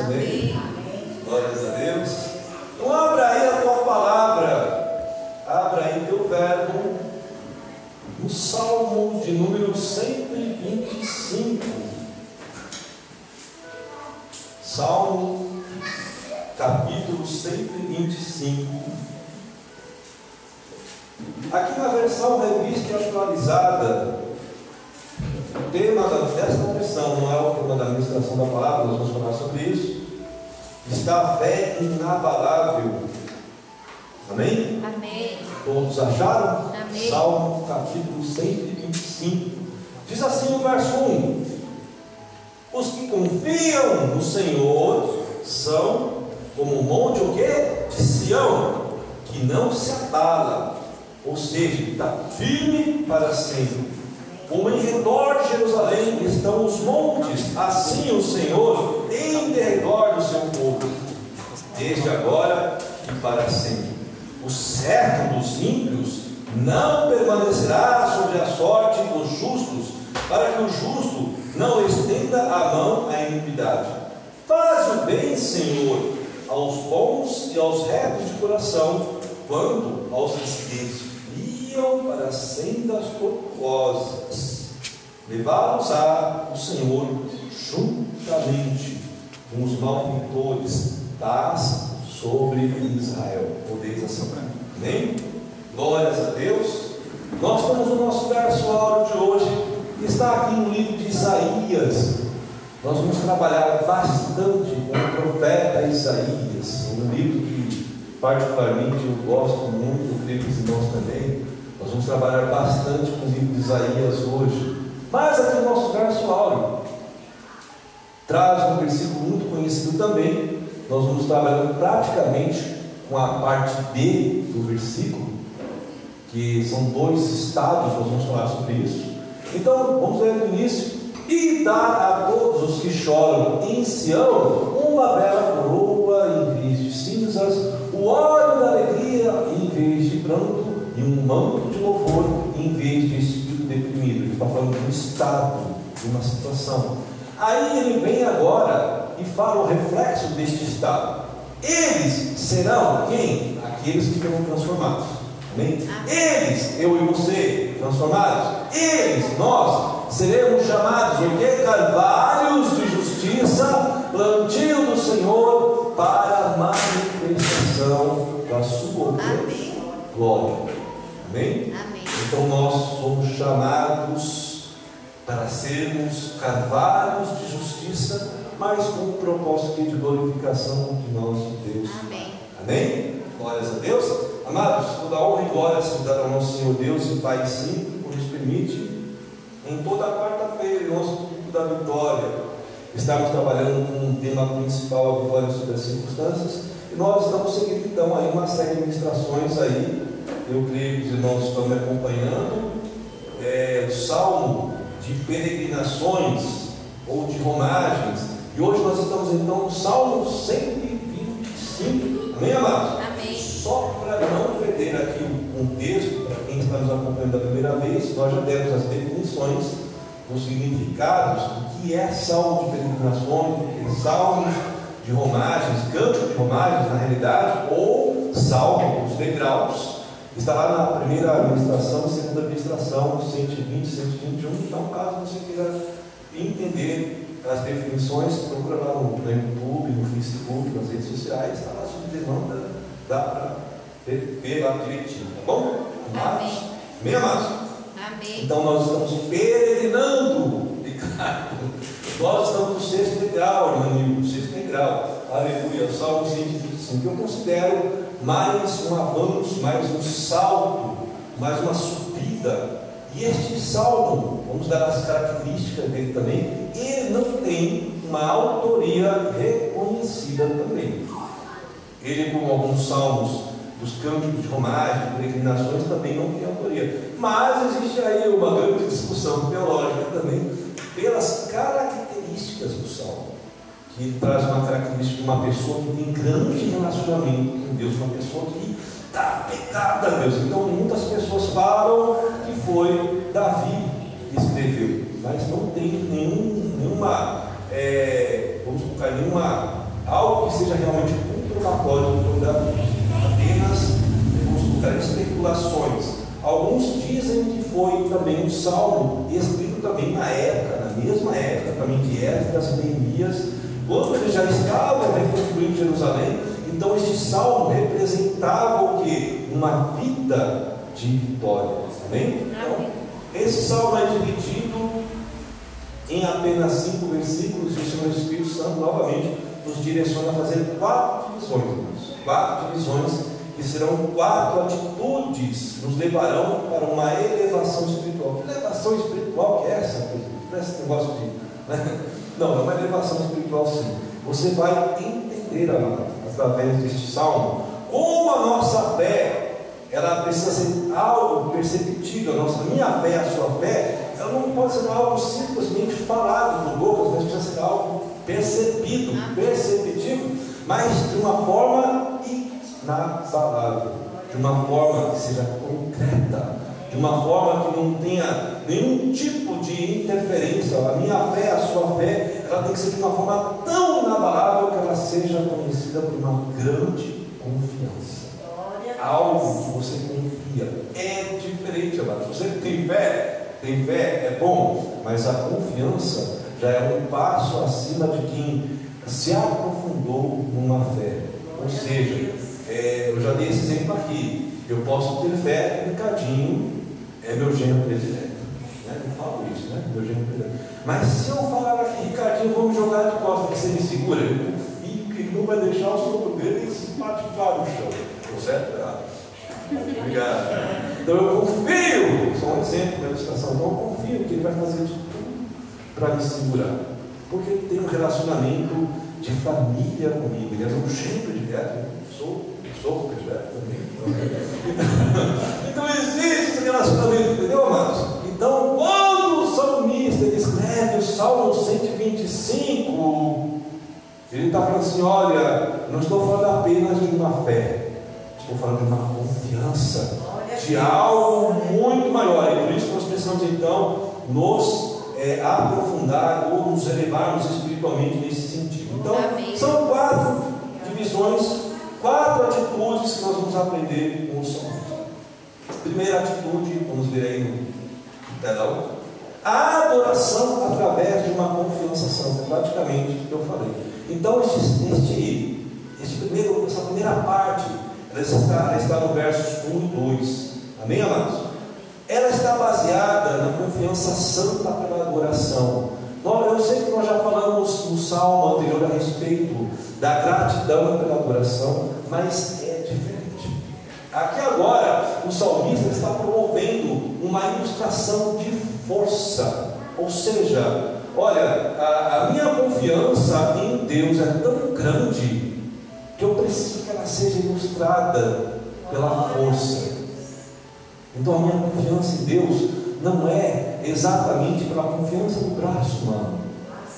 Amém. Glórias a Deus. Então abra aí a tua palavra. Abra aí teu verbo. No Salmo de número 125. Salmo, capítulo 125. Aqui na versão revista e atualizada, o tema desta versão não é o tema da administração da palavra, nós vamos falar sobre isso. Está a fé inabalável. Amém? Amém. Todos acharam? Amém. Salmo capítulo 125. Diz assim o verso 1: Os que confiam no Senhor são como o monte o quê? De Sião, que não se abala, ou seja, está firme para sempre. Como em redor de Jerusalém estão os montes, assim o Senhor em derredor do seu povo, desde agora e para sempre. O certo dos ímpios não permanecerá sobre a sorte dos justos, para que o justo não estenda a mão à iniquidade. Faz o bem, Senhor, aos bons e aos retos de coração, quando aos que para sendas tortuosas. Levá-los-á o Senhor juntamente com os malfeitores das sobre Israel. Podeis assim. Amém? Glórias a Deus. Nós temos o nosso verso áureo de hoje, que está aqui no livro de Isaías. Nós vamos trabalhar bastante com o profeta Isaías, um livro que particularmente eu gosto muito, eu creio que os irmãos também. Nós vamos trabalhar bastante com o livro de Isaías hoje. Mas aqui o nosso verso áureo traz um versículo muito conhecido também. Nós vamos trabalhando praticamente com a parte B do versículo, que são dois estados, nós vamos falar sobre isso. Então, vamos ler no início. E dar a todos os que choram em Sião uma bela coroa em vez de cinzas, o óleo da alegria em vez de pranto, e um manto de louvor em vez de espírito deprimido. Ele está falando de um estado, de uma situação. Aí ele vem agora e fala o reflexo deste estado. Eles serão quem? Aqueles que serão transformados. Amém? Eles, eu e você, transformados. Eles, nós, seremos chamados o que? Carvalhos de justiça, plantio do Senhor para a manifestação da sua glória. Amém? Amém. Então nós somos chamados para sermos carvalhos de justiça, mas com o propósito de glorificação de nosso Deus. Amém. Amém? Glórias a Deus. Amados, toda honra e glória se dá ao nosso Senhor Deus e Pai sim, por nos permite, em toda quarta-feira, em nosso culto da vitória, estamos trabalhando com um tema principal, a vitória sobre as circunstâncias, e nós estamos seguindo então aí uma série de ministrações aí, eu creio que os irmãos estão me acompanhando, é, o Salmo de peregrinações ou de romagens, e hoje nós estamos então no Salmo 125, amém amados? Amém. Só para não perder aqui o contexto, para quem está nos acompanhando da primeira vez, nós já demos as definições, os significados do que é salmo de peregrinações, do que é salmos de romagens, canto de romagens na realidade, ou salmo, os degraus. Está lá na primeira administração, segunda administração, 120, 121. Então, caso você queira entender as definições, procura lá no, no YouTube, no Facebook, nas redes sociais, está lá sob demanda, dá para ver, lá direitinho, tá bom? Amados? Amém. Amados? Amém. Então nós estamos peregrinando, Ricardo. Nós estamos no sexto degrau, irmão, no sexto degrau. Aleluia. Salmo 125. Eu considero mais um avanço, mais um salto, mais uma subida. E este salmo, vamos dar as características dele também, ele não tem uma autoria reconhecida também. Ele, como alguns salmos dos cânticos de romagem, peregrinações, também não tem autoria. Mas existe aí uma grande discussão teológica também pelas características do salmo. Que ele traz uma característica de uma pessoa que tem grande relacionamento com Deus, uma pessoa que está pegada a Deus. Então muitas pessoas falam que foi Davi que escreveu, mas não tem nenhum, nenhuma, é, vamos colocar, nenhuma algo que seja realmente comprobatório do Davi. Apenas vamos colocar especulações. Alguns dizem que foi também um salmo escrito também na época, na mesma época também de Esdras e Neemias, quando ele já estava reconstruindo Jerusalém. Então este salmo representava o que? Uma vida de vitória. Amém? Então, esse salmo é dividido em apenas cinco versículos e o Senhor Espírito Santo novamente nos direciona a fazer quatro divisões. Quatro divisões que serão quatro atitudes, nos levarão para uma elevação espiritual. Que elevação espiritual que é essa? Esse negócio de. Né? Não, é uma elevação espiritual sim. Você vai entender, através deste salmo, como a nossa fé ela precisa ser algo perceptível. A nossa, minha fé, a sua fé, ela não pode ser algo simplesmente falado por bocas, mas precisa ser algo percebido, perceptível, mas de uma forma inabalável, de uma forma que seja concreta, de uma forma que não tenha nenhum tipo de interferência. A minha fé, a sua fé, ela tem que ser de uma forma tão inabalável que ela seja conhecida por uma grande confiança algo que você confia. É diferente, amado. Você tem fé, tem fé, é bom, mas a confiança já é um passo acima de quem se aprofundou numa fé. Ou seja, é, eu já dei esse exemplo aqui. Eu posso ter fé que Ricardinho é meu genro predileto. Né? Eu falo isso, né? Meu genro predileto. Mas se eu falar aqui, Ricardinho, vamos jogar de costas que você me segura, eu confio que ele não vai deixar o sopro dele se paticar no chão. Estou certo? Errado. Obrigado. Então eu confio, só um exemplo da ilustração, não confio que ele vai fazer de tudo para me segurar. Porque ele tem um relacionamento de família comigo. Ele é um de direto, sou, também. então existe esse relacionamento, entendeu, amados? Então, quando o salmista escreve o Salmo 125, ele está falando assim: olha, não estou falando apenas de uma fé, estou falando de uma confiança de algo muito maior. E por isso nós precisamos então nos é, aprofundar ou nos elevarmos espiritualmente nesse sentido. Então, são quatro divisões, quatro atitudes que nós vamos aprender com o som. Primeira atitude, vamos ver aí no telão, a adoração através de uma confiança santa, praticamente o que eu falei. Então, este, este, este primeiro, essa primeira parte ela está, ela está no versos 1 e 2. Amém, amados? Ela está baseada na confiança santa pela adoração. Eu sei que nós já falamos no salmo anterior a respeito da gratidão pela adoração, mas é diferente. Aqui agora, o salmista está promovendo uma ilustração de força, ou seja, olha, a, a minha confiança em Deus é tão grande que eu preciso que ela seja ilustrada pela força. Então a minha confiança em Deus não é exatamente pela confiança no braço humano.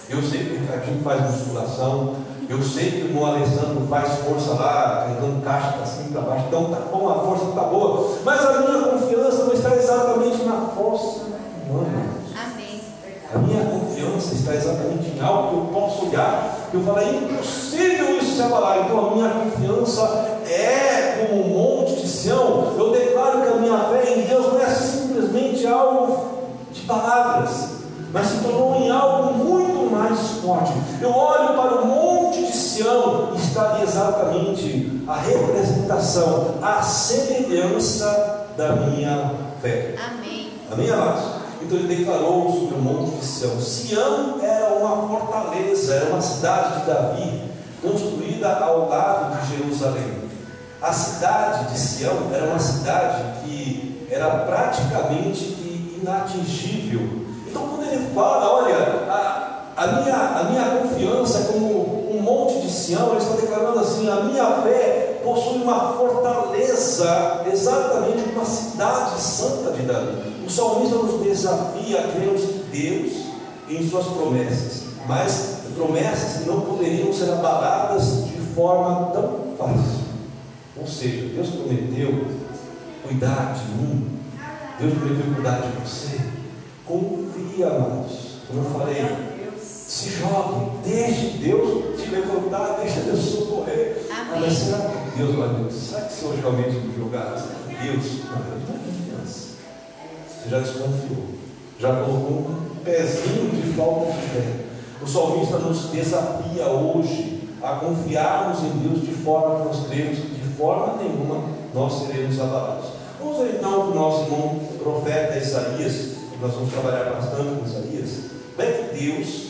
Eu sei que o Ricardinho faz musculação, eu sei que o Alessandro faz força lá, carregando caixa para cima e para baixo, então tá bom, a força está boa, mas a minha confiança não está exatamente na força humana. Amém. A minha confiança está exatamente em algo que eu posso olhar eu falei, é impossível isso se abalar. Então a minha confiança é como um monte de Sião. Eu declaro que a minha fé em Deus não é simplesmente algo de palavras, mas se tornou em algo muito mais forte. Eu olho para o monte de Sião e está ali exatamente a representação, a semelhança da minha fé. Amém. Amém, amados? Então ele declarou sobre o monte de Sião. Sião era uma fortaleza, era uma cidade de Davi, construída ao lado de Jerusalém. A cidade de Sião era uma cidade que era praticamente inatingível. Fala, olha, a, a, minha, a minha confiança como um monte de Sião, ele está declarando assim, a minha fé possui uma fortaleza, exatamente uma cidade santa de Davi. O salmista nos desafia a crermos em Deus em suas promessas, mas promessas que não poderiam ser abaladas de forma tão fácil. Ou seja, Deus prometeu cuidar de mim, Deus prometeu cuidar de você. Confia, amados. Como eu falei, Se jogue, deixe Deus te levantar, deixe Deus socorrer. Amém. Mas será que Deus vai Deus? Será que se eu realmente me jogar? Deus, não, Deus não é confiança. Você já desconfiou, já colocou um pezinho de falta de fé. O salmista nos desafia hoje a confiarmos em Deus de forma que nós cremos que de forma nenhuma nós seremos abalados. Vamos ver então o nosso irmão profeta Isaías, nós vamos trabalhar bastante com Isaías. Como é que Deus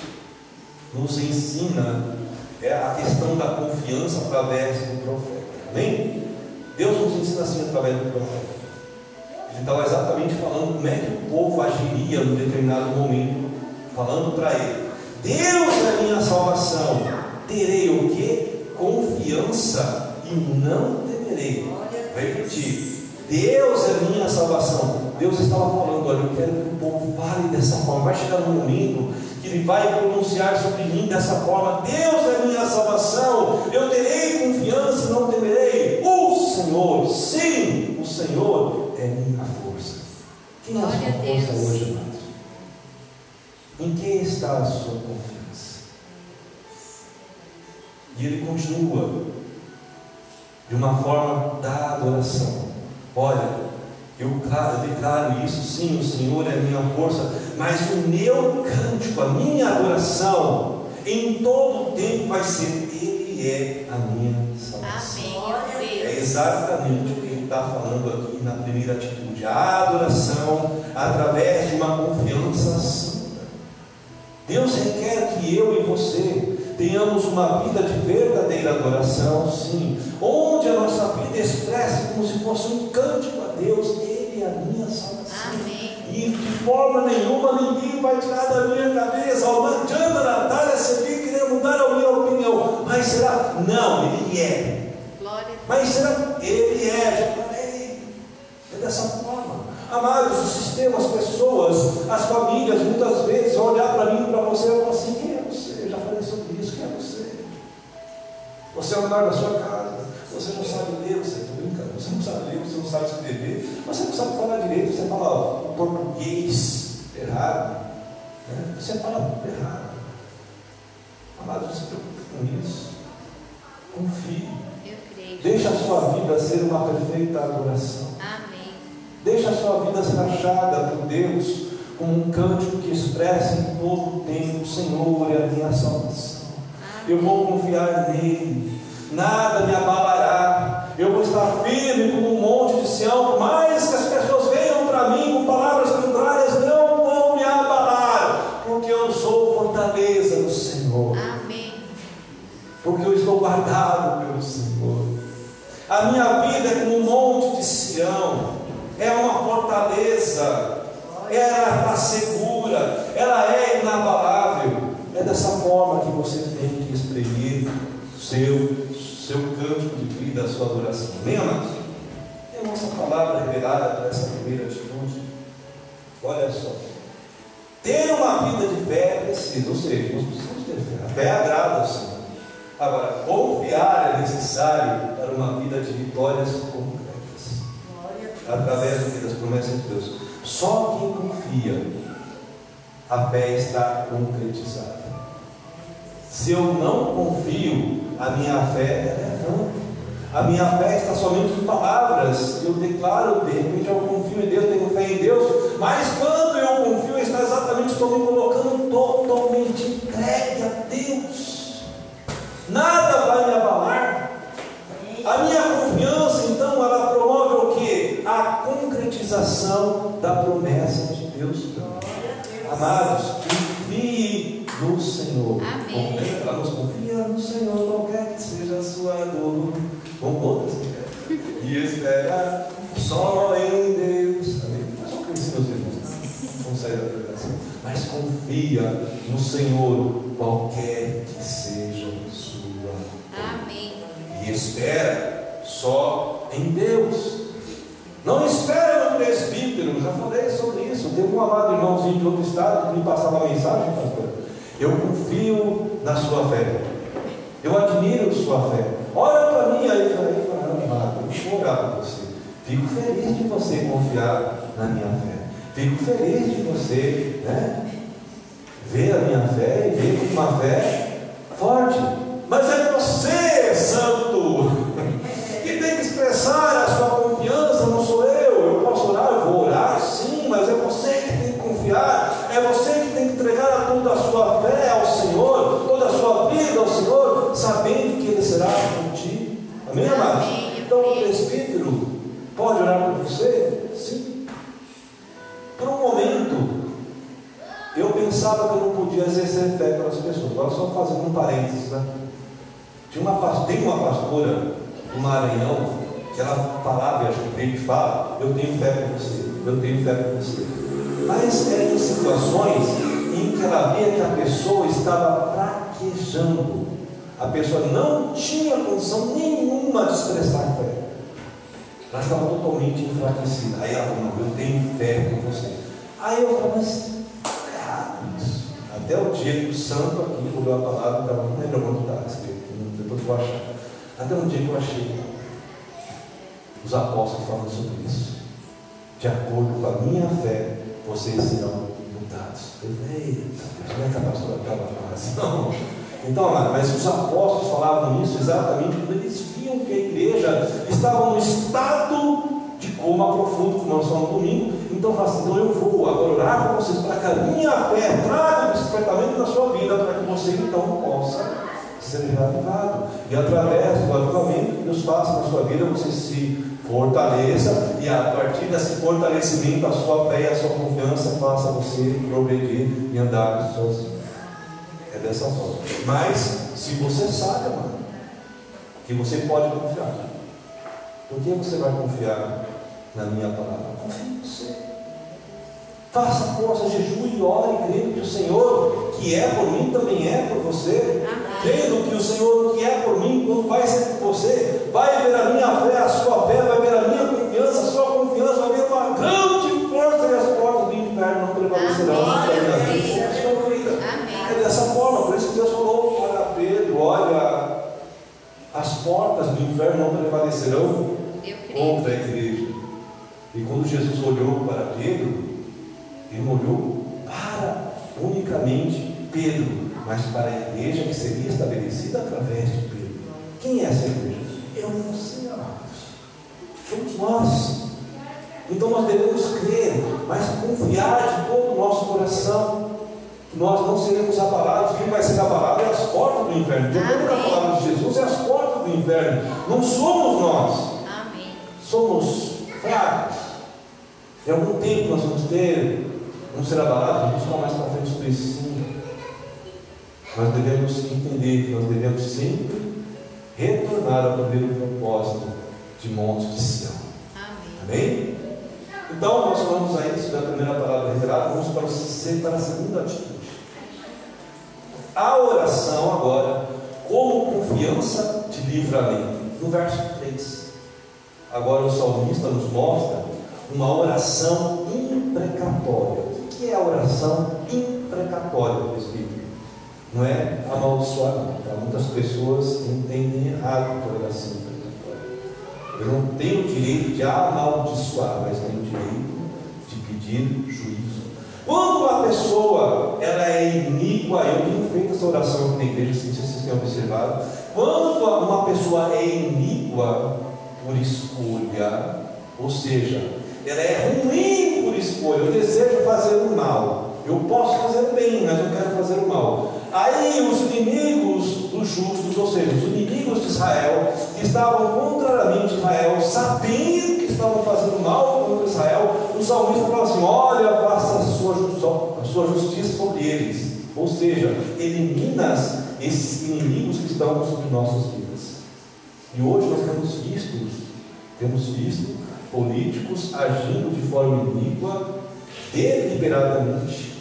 nos ensina é, a questão da confiança através do profeta? Amém? Deus nos ensina assim através do profeta. Ele estava exatamente falando como é que o povo agiria em determinado momento, falando para ele: Deus é minha salvação, terei o que? Confiança e não temerei. Vai repetir. Deus é minha salvação. Deus estava falando, olha, eu quero que o povo fale dessa forma. Vai chegar um momento que ele vai pronunciar sobre mim dessa forma: Deus é minha salvação, eu terei confiança e não temerei. O Senhor, sim, o Senhor é minha força. Quem é a sua força hoje, amado? Em quem está a sua confiança? E ele continua de uma forma da adoração. Olha, eu, claro, declaro isso, sim, o Senhor é a minha força, mas o meu cântico, a minha adoração, em todo o tempo vai ser Ele é a minha salvação. Amém. É exatamente o que ele está falando aqui na primeira atitude. A adoração através de uma confiança santa. Deus requer que eu e você tenhamos uma vida de verdadeira adoração, sim, onde a nossa vida expresse como se fosse um cântico a Deus, A minha salvação. Amém. E de forma nenhuma ninguém vai tirar da minha cabeça. Não adianta, Natália, você tem que mudar a minha opinião. Mas será? Não, Ele é. Glória Mas será ele é? É dessa forma. Amados, o sistema, as pessoas, as famílias, muitas vezes vão olhar para mim e para você e falar assim: quem é você? Eu já falei sobre isso, quem é você? Você é o menor da sua casa, você não sabe ler, você brincando, você não sabe ler, você não sabe escrever, você não sabe falar direito, você fala o português errado, né? você fala errado. Amados, não se preocupe com isso. Confie. Deixa a sua vida ser uma perfeita adoração. Amém. Deixa a sua vida ser achada por Deus como um cântico que expressa em todo o tempo: Senhor é a minha salvação. Eu vou confiar nele, nada me abalará. Firme como um monte de Sião, por mais que as pessoas venham para mim com palavras contrárias, não vão me abalar, porque eu sou fortaleza do Senhor Amém. porque eu estou guardado pelo Senhor. A minha vida é como um monte de Sião, é uma fortaleza, ela está segura, ela é inabalável. É dessa forma que você tem que exprimir seu, seu cântico de vida, a sua adoração. Amém, amados? Palavra revelada para essa primeira atitude. Olha só. Ter uma vida de fé é preciso, ou seja, nós precisamos ter fé. A fé agrada ao Senhor. Agora, confiar é necessário para uma vida de vitórias concretas. Através das promessas de Deus. Só quem confia, a fé está concretizada. Se eu não confio, a minha fé é vã. A minha fé está somente em palavras. Eu declaro, de repente eu confio em Deus, tenho fé em Deus. Mas quando eu confio, está exatamente estou me colocando totalmente entregue a Deus. Nada vai me abalar. A minha confiança, então, ela promove o que? A concretização da promessa de Deus. Amados, confie no Senhor. Amém. Ela nos confia no Senhor, qualquer que seja a sua dor. Vamos outras E espera só em Deus. Amém? Mas não conheci meus irmãos. Vamos sair da pregação. Mas confia no Senhor, qualquer que seja a sua Amém. e espera só em Deus. Não espera no presbítero, já falei sobre isso. Tem um amado irmãozinho de outro estado que me passava mensagem, pastor. Eu confio na sua fé. Eu admiro sua fé. Olha para mim aí, falei, vou orar por você. Fico feliz de você confiar na minha fé. Fico feliz de você, né? vê a minha fé e vê uma fé forte. Mas é você, santo, que tem que expressar a sua confiança, não sou eu. Eu posso orar, eu vou orar, sim, mas é você que tem que confiar, é você que tem que entregar toda a sua fé ao Senhor, toda a sua vida ao Senhor, sabendo que Ele será contigo. Amém, amados? Então o presbítero pode orar por você? Sim. Por um momento, eu pensava que eu não podia exercer fé pelas pessoas. Agora só fazendo um parênteses, né? Tinha uma, tem uma pastora do Maranhão que ela falava, e acho que ele fala, eu tenho fé por você, eu tenho fé por você. Mas eram situações em que ela via que a pessoa estava fraquejando. A pessoa não tinha condição nenhuma de expressar fé. Ela estava totalmente enfraquecida. Aí ela falou, eu tenho fé por você. Aí eu falei, mas até o dia que o santo aqui olhou a palavra, estava não lembro onde está escrito, depois eu vou achar. Até um dia que eu achei os apóstolos falando sobre isso. De acordo com a minha fé, vocês serão mudados. Eu falei, eita, como é que a pastora estava falando assim? Então, mas os apóstolos falavam isso exatamente quando eles viam que a igreja estava no estado de coma profundo, como nós falamos domingo, então assim, então eu vou agora orar com vocês para que a minha fé traga despertamento na sua vida, para que você então possa ser reavivado. E através do avivamento que Deus faça na sua vida, você se fortaleça e a partir desse fortalecimento a sua fé e a sua confiança faça você progredir e andar sozinho. É dessa forma. Mas se você sabe, mano, que você pode confiar, por que você vai confiar na minha palavra? Confie em você. Faça força, jejum e ore, crendo que o Senhor, que é por mim, também é por você. Crendo que o Senhor, que é por mim, vai ser por você, vai ver a minha fé, a sua fé, vai ver a minha confiança, a sua confiança, vai ver uma grande força e as portas do inferno não prevalecerão É dessa forma, por isso que Deus falou para Pedro: olha, as portas do inferno não prevalecerão contra a igreja. E quando Jesus olhou para Pedro, ele olhou para unicamente Pedro, mas para a igreja que seria estabelecida através de Pedro. Quem é essa igreja? Eu e você, amados. Somos nós. Então nós devemos crer, mas confiar de todo o nosso coração. Que nós não seremos abalados. Quem vai ser abalado é as portas do inferno. De acordo com a palavra de Jesus, é as portas do inferno. Não somos nós. Amém. Somos fracos. Em algum tempo nós vamos ter Vamos ser abalados? Vamos falar mais para frente sobre isso. Nós devemos entender que nós devemos sempre retornar ao primeiro propósito de Monte de Sião. Amém? Então, nós falamos aí sobre a primeira palavra revelada, vamos para, o, para a segunda atitude. A oração agora, como confiança de livramento. No verso 3. Agora o salmista nos mostra uma oração imprecatória que é a oração imprecatória Espírito? Não é. Tá? Muitas pessoas entendem errado a oração imprecatória. Eu não tenho o direito de amaldiçoar, mas tenho o direito de pedir juízo. Quando uma pessoa ela é iníqua, eu tenho feito essa oração na igreja, têm observado. Quando uma pessoa é iníqua por escolha, ou seja, ela é ruim por escolha. Eu desejo fazer o mal. Eu posso fazer o bem, mas eu quero fazer o mal. Aí os inimigos dos justos, ou seja, os inimigos de Israel, que estavam contrariamente Israel, sabendo que estavam fazendo mal contra Israel, o salmista fala assim: Olha, faça a sua, a sua justiça sobre eles. Ou seja, elimina esses inimigos que estão sobre nossas vidas. E hoje nós temos visto, temos visto políticos agindo de forma iníqua, deliberadamente,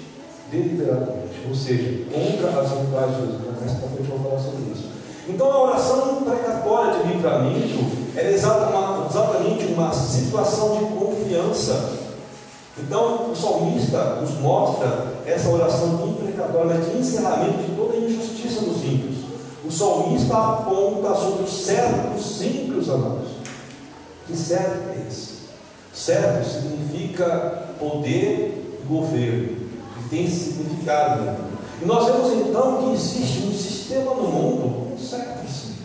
deliberadamente, ou seja, contra as vontades de Deus. Mais para vou falar sobre isso. Então a oração precatória de livramento é exatamente uma situação de confiança. Então o salmista nos mostra essa oração imprecatória de encerramento de toda a injustiça dos ímpios. O salmista aponta sobre os servos ímpios, amados que serve é esse? Servo significa poder e governo, e tem significado. Né? E nós vemos então que existe um sistema no mundo certíssimo.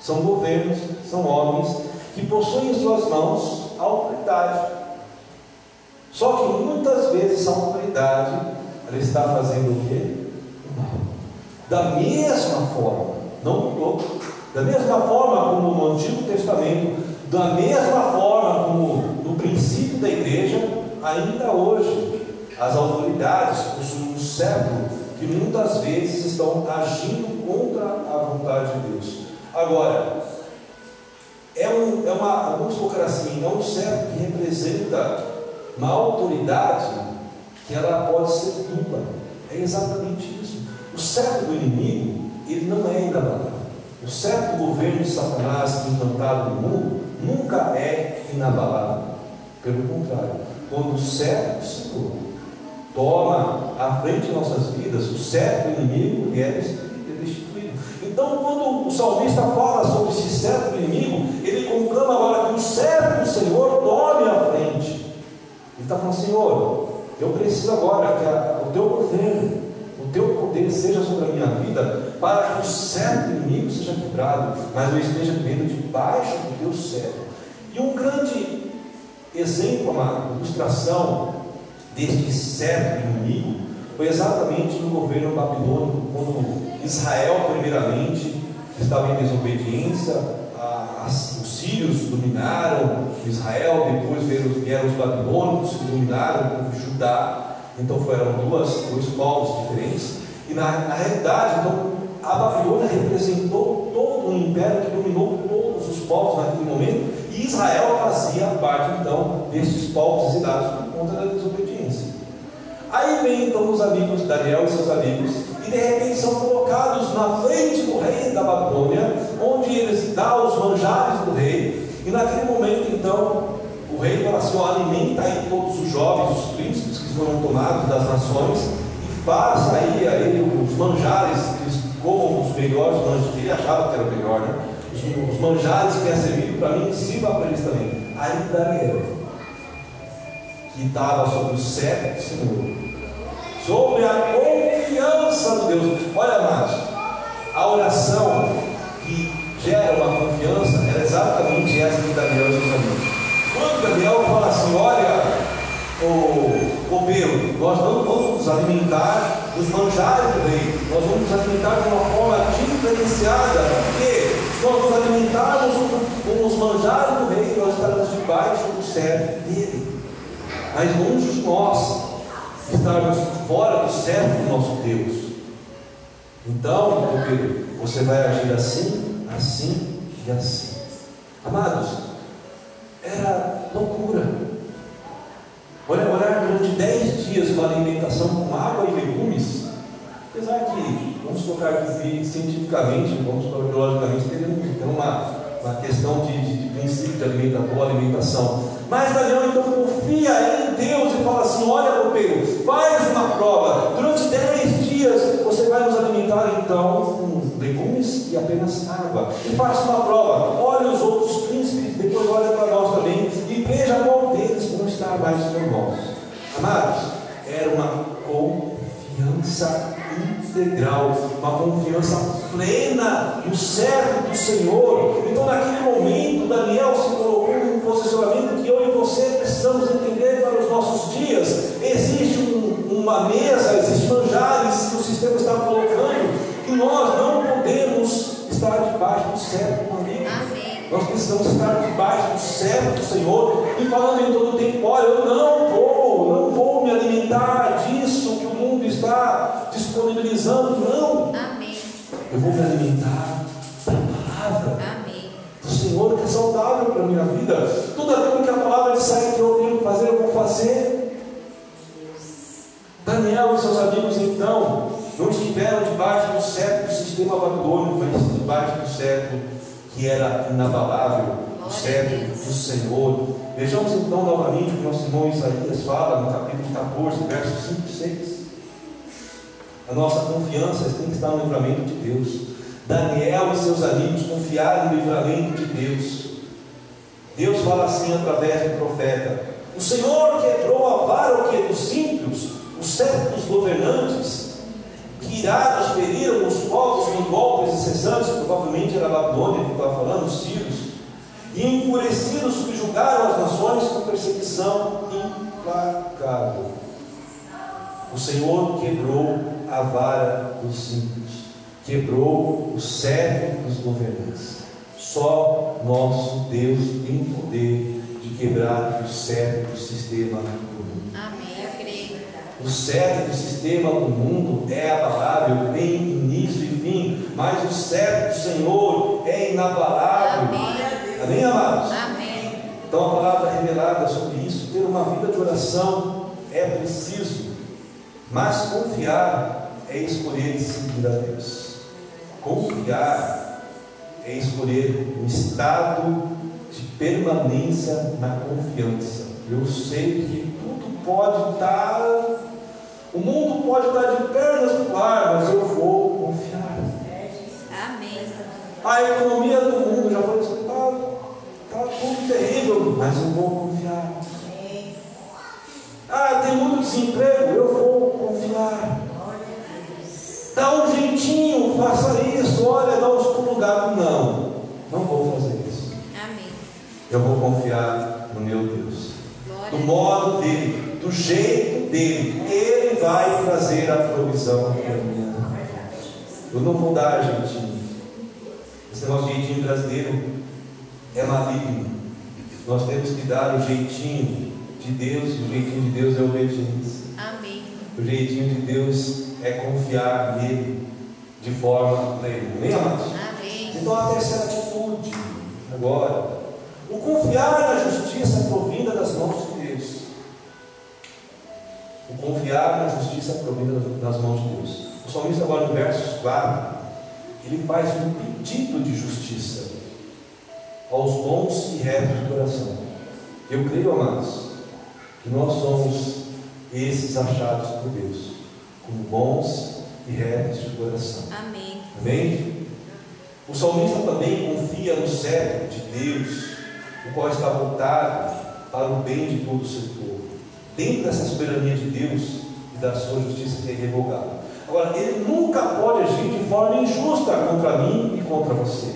São governos, são homens que possuem em suas mãos a autoridade. Só que muitas vezes essa autoridade ela está fazendo o quê? O mal. Da mesma forma, não mudou. Da mesma forma como no Antigo Testamento, da mesma forma como no princípio da igreja, ainda hoje as autoridades possuem um cetro que muitas vezes estão agindo contra a vontade de Deus. Agora, é, um, é uma, colocar assim, é um cetro que representa uma autoridade que ela pode ser dupla. É exatamente isso. O cetro do inimigo, ele não é inabalável. O certo governo de Satanás implantado no mundo nunca é inabalável. Pelo contrário, quando o certo Senhor toma à frente de nossas vidas, o certo inimigo é destituído. Então, quando o salmista fala sobre esse certo inimigo, ele conclama agora que o certo do Senhor tome à frente. Ele está falando, Senhor, eu preciso agora que a, o teu governo, o teu poder seja sobre a minha vida, para que o certo inimigo seja quebrado, mas eu esteja vivendo debaixo do teu céu. E um grande exemplo, uma ilustração deste certo inimigo foi exatamente no governo babilônico, quando Israel, primeiramente, estava em desobediência, a, a, os sírios dominaram Israel, depois vieram os babilônicos que dominaram Judá, então foram duas, dois povos diferentes, e na, na realidade, então, a Babilônia representou todo o império que dominou todos os povos naquele momento, e Israel fazia parte então desses povos exilados por conta da desobediência. Aí vem então os amigos, Daniel e seus amigos, e de repente são colocados na frente do rei da Babilônia, onde eles dão os manjares do rei, e naquele momento então o rei fala assim: aí todos os jovens, os príncipes que foram tomados das nações, e faça aí a os manjares, que comam os melhores manjares, ele achava que era o melhor, né? Os, os manjares que é servido para mim, sirva para eles também. Aí Daniel, que estava sobre o céu do Senhor, sobre a confiança de Deus. Olha, amados, a oração gera uma confiança era exatamente essa de Daniel e seus. Quando Daniel fala assim: Olha, o copeiro, nós não vamos nos alimentar dos manjares do rei, nós vamos nos alimentar de uma forma diferenciada, porque se nós nos alimentarmos com os manjares do rei, nós estaremos debaixo do céu dele. Mas longe de nós estarmos fora do céu do nosso Deus. Então, copeiro, você vai agir assim, assim e assim. Amados, era loucura. Olha, orar durante dez dias uma alimentação com água e legumes, apesar que, vamos colocar aqui cientificamente, vamos colocar biologicamente, tem uma, uma questão de, de, de princípio de alimentação, boa alimentação. Mas Daniel então confia em Deus e fala assim: olha, copeiro, faz uma prova. Durante dias você vai nos alimentar então com legumes e apenas água. E faça uma prova. Olha os outros príncipes, depois olha para nós também e veja qual deles vão estar mais por nós. Amados, era uma confiança integral, uma confiança plena no servo do Senhor. Então, naquele momento, Daniel se colocou num posicionamento que eu e você precisamos uma mesa, existem manjares que o sistema está colocando, que nós não podemos estar debaixo do do amigo. Nós precisamos estar debaixo do servo do Senhor e falando em todo tempo: olha, eu não vou, não vou me alimentar disso que o mundo está disponibilizando, não. Amém. Eu vou me alimentar da palavra Amém. do Senhor que é saudável para a minha vida. Tudo aquilo que a palavra disser que eu tenho que fazer, eu vou fazer. Daniel e seus amigos então não estiveram debaixo do cetro do sistema babilônico, mas debaixo do cetro que era inabalável, o cetro do Senhor. Vejamos então novamente o que nosso irmão Isaías fala no capítulo 14, versos 5 e 6. A nossa confiança tem que estar no livramento de Deus. Daniel e seus amigos confiaram no livramento de Deus. Deus fala assim através do profeta: O Senhor quebrou a vara que dos ímpios, o cetro dos governantes, que irados feriram os povos com golpes incessantes, provavelmente era a Babilônia que estava falando, os sírios, e enfurecidos subjugaram as nações com perseguição implacável. O Senhor quebrou a vara dos símbolos, quebrou o cetro dos governantes. Só nosso Deus tem poder de quebrar o cetro do sistema o certo do sistema do mundo é abalável, tem início e fim, mas o certo do Senhor é inabalável. Amém, Amém amados? Amém. Então a palavra revelada sobre isso, ter uma vida de oração é preciso, mas confiar é escolher seguir a Deus. Confiar é escolher um estado de permanência na confiança. Eu sei que tudo pode estar o mundo pode estar de pernas para o ar, mas eu vou confiar. Amém. A economia do mundo já foi explicado. Está tudo terrível, mas eu vou confiar. Ah, tem muito desemprego, eu vou confiar. Dá um jeitinho, faça isso, olha, dá uns pulos gato. Não, não vou fazer isso. Amém. Eu vou confiar no meu Deus. Glória do modo dele, do jeito dele. Ele vai trazer a provisão para mim. Eu não vou dar jeitinho. Esse de jeitinho brasileiro é maligno. Nós temos que dar o jeitinho de Deus, e o jeitinho de Deus é obediência. Amém. O jeitinho de Deus é confiar nele de forma plena. Amém, amados? Amém. Então a terceira atitude, agora, o confiar na justiça provinda das mãos. O confiar na justiça provinda das mãos de Deus. O salmista agora no verso 4, ele faz um pedido de justiça aos bons e retos de coração. Eu creio, amados, que nós somos esses achados por Deus, como bons e retos de coração. Amém. Amém? O salmista também confia no céu de Deus, o qual está voltado para o bem de todo o seu povo dentro dessa soberania de Deus e da sua justiça que é irrevogável. Agora, ele nunca pode agir de forma injusta contra mim e contra você.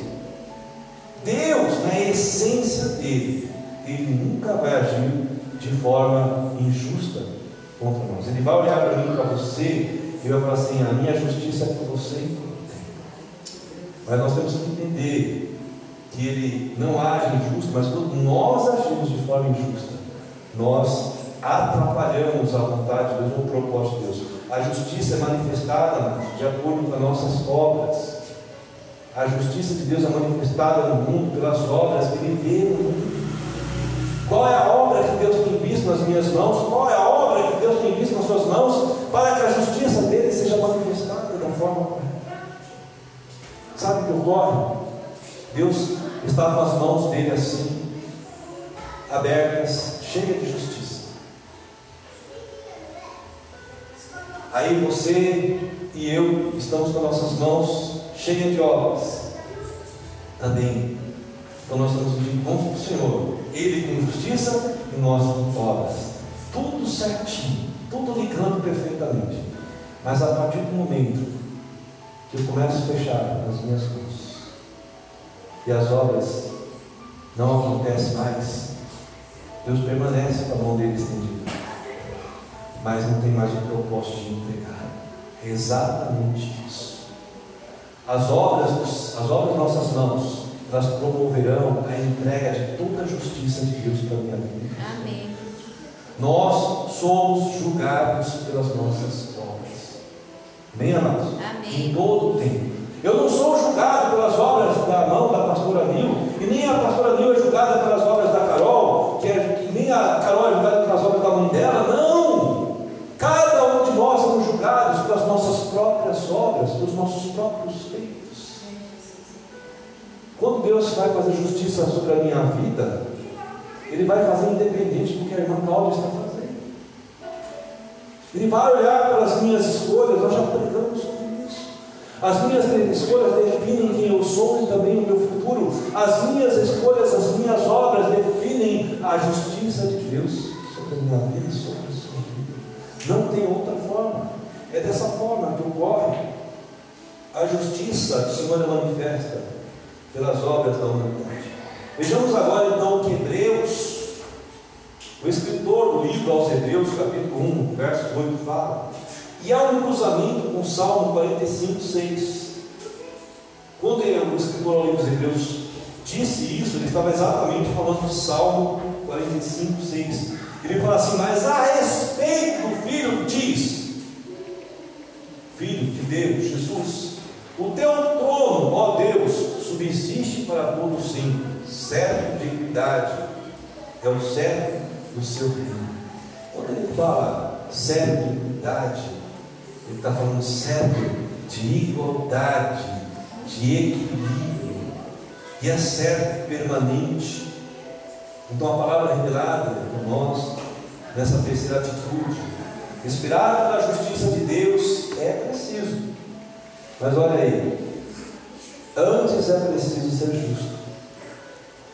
Deus, na essência dele, ele nunca vai agir de forma injusta contra nós. Ele vai olhar para mim, para você, e vai falar assim: a minha justiça é por você e por Mas nós temos que entender que ele não age injusto, mas quando nós agimos de forma injusta, nós atrapalhamos a vontade de Deus o propósito de Deus. A justiça é manifestada de acordo com as nossas obras. A justiça de Deus é manifestada no mundo pelas obras que Ele vê no mundo. Qual é a obra que Deus tem visto nas minhas mãos? Qual é a obra que Deus tem visto nas suas mãos para que a justiça dele seja manifestada da forma correta? Sabe o que ocorre? Deus está com as mãos dele assim, abertas, cheias de justiça. Aí você e eu estamos com nossas mãos cheias de obras. Também. Então nós estamos pedindo para o Senhor. Ele com justiça e nós com obras. Tudo certinho, tudo ligando perfeitamente. Mas a partir do momento que eu começo a fechar as minhas mãos e as obras não acontecem mais, Deus permanece com a mão dele estendida mas não tem mais o propósito de entregar. É exatamente isso. As obras, as obras das nossas mãos, elas promoverão a entrega de toda a justiça de Deus para a minha vida. Amém. Nós somos julgados pelas nossas obras. Amém, amados? Amém. Em todo o tempo. Eu não sou julgado pelas obras da mão da pastora Nil, e nem a pastora Nil é julgada pelas obras da Carol, que, é, que nem a Carol é julgada pelas obras da mãe dela, não nós somos julgados pelas nossas próprias obras, pelos nossos próprios feitos. Quando Deus vai fazer justiça sobre a minha vida, Ele vai fazer independente do que a irmã Cláudia está fazendo. Ele vai olhar pelas minhas escolhas, nós já pregamos sobre isso. As minhas escolhas definem quem eu sou e também o meu futuro. As minhas escolhas, as minhas obras definem a justiça de Deus sobre a minha vida e sobre a sua vida. Não tem outra forma. É dessa forma que ocorre. A justiça do Senhor é manifesta pelas obras da humanidade. Vejamos agora então que Hebreus, o escritor do livro aos Hebreus, capítulo 1, verso 8, fala. E há um cruzamento com Salmo 45, 6. Quando o escritor ao livro dos Hebreus disse isso, ele estava exatamente falando do Salmo 45, 6. Ele fala assim: Mas a respeito do filho, diz, Filho de Deus, Jesus, o teu trono, ó Deus, subsiste para todo sempre, servo de equidade, é o servo do seu reino. Quando ele fala servo de equidade, ele está falando servo de igualdade, de equilíbrio, e é servo permanente. Então a palavra revelada por nós, nessa terceira atitude, inspirada pela justiça de Deus, é preciso. Mas olha aí, antes é preciso ser justo.